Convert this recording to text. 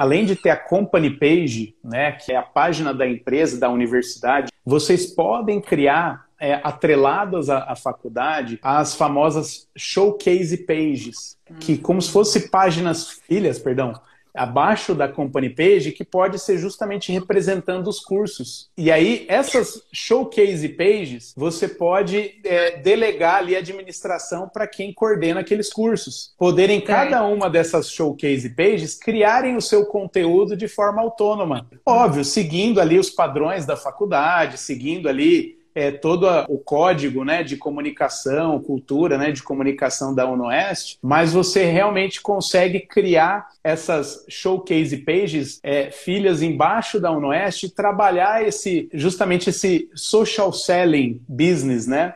além de ter a company page, né, que é a página da empresa, da universidade, vocês podem criar é, atreladas à, à, faculdade as famosas showcase pages, que como se fossem páginas filhas, perdão, abaixo da company page que pode ser justamente representando os cursos. E aí, essas showcase pages, você pode é, delegar ali a administração para quem coordena aqueles cursos. Poderem, cada uma dessas showcase pages, criarem o seu conteúdo de forma autônoma. Óbvio, seguindo ali os padrões da faculdade, seguindo ali é, todo o código né, de comunicação, cultura né, de comunicação da UNOeste, mas você realmente consegue criar essas showcase pages, é, filhas embaixo da UNOeste, e trabalhar esse justamente esse social selling business, né?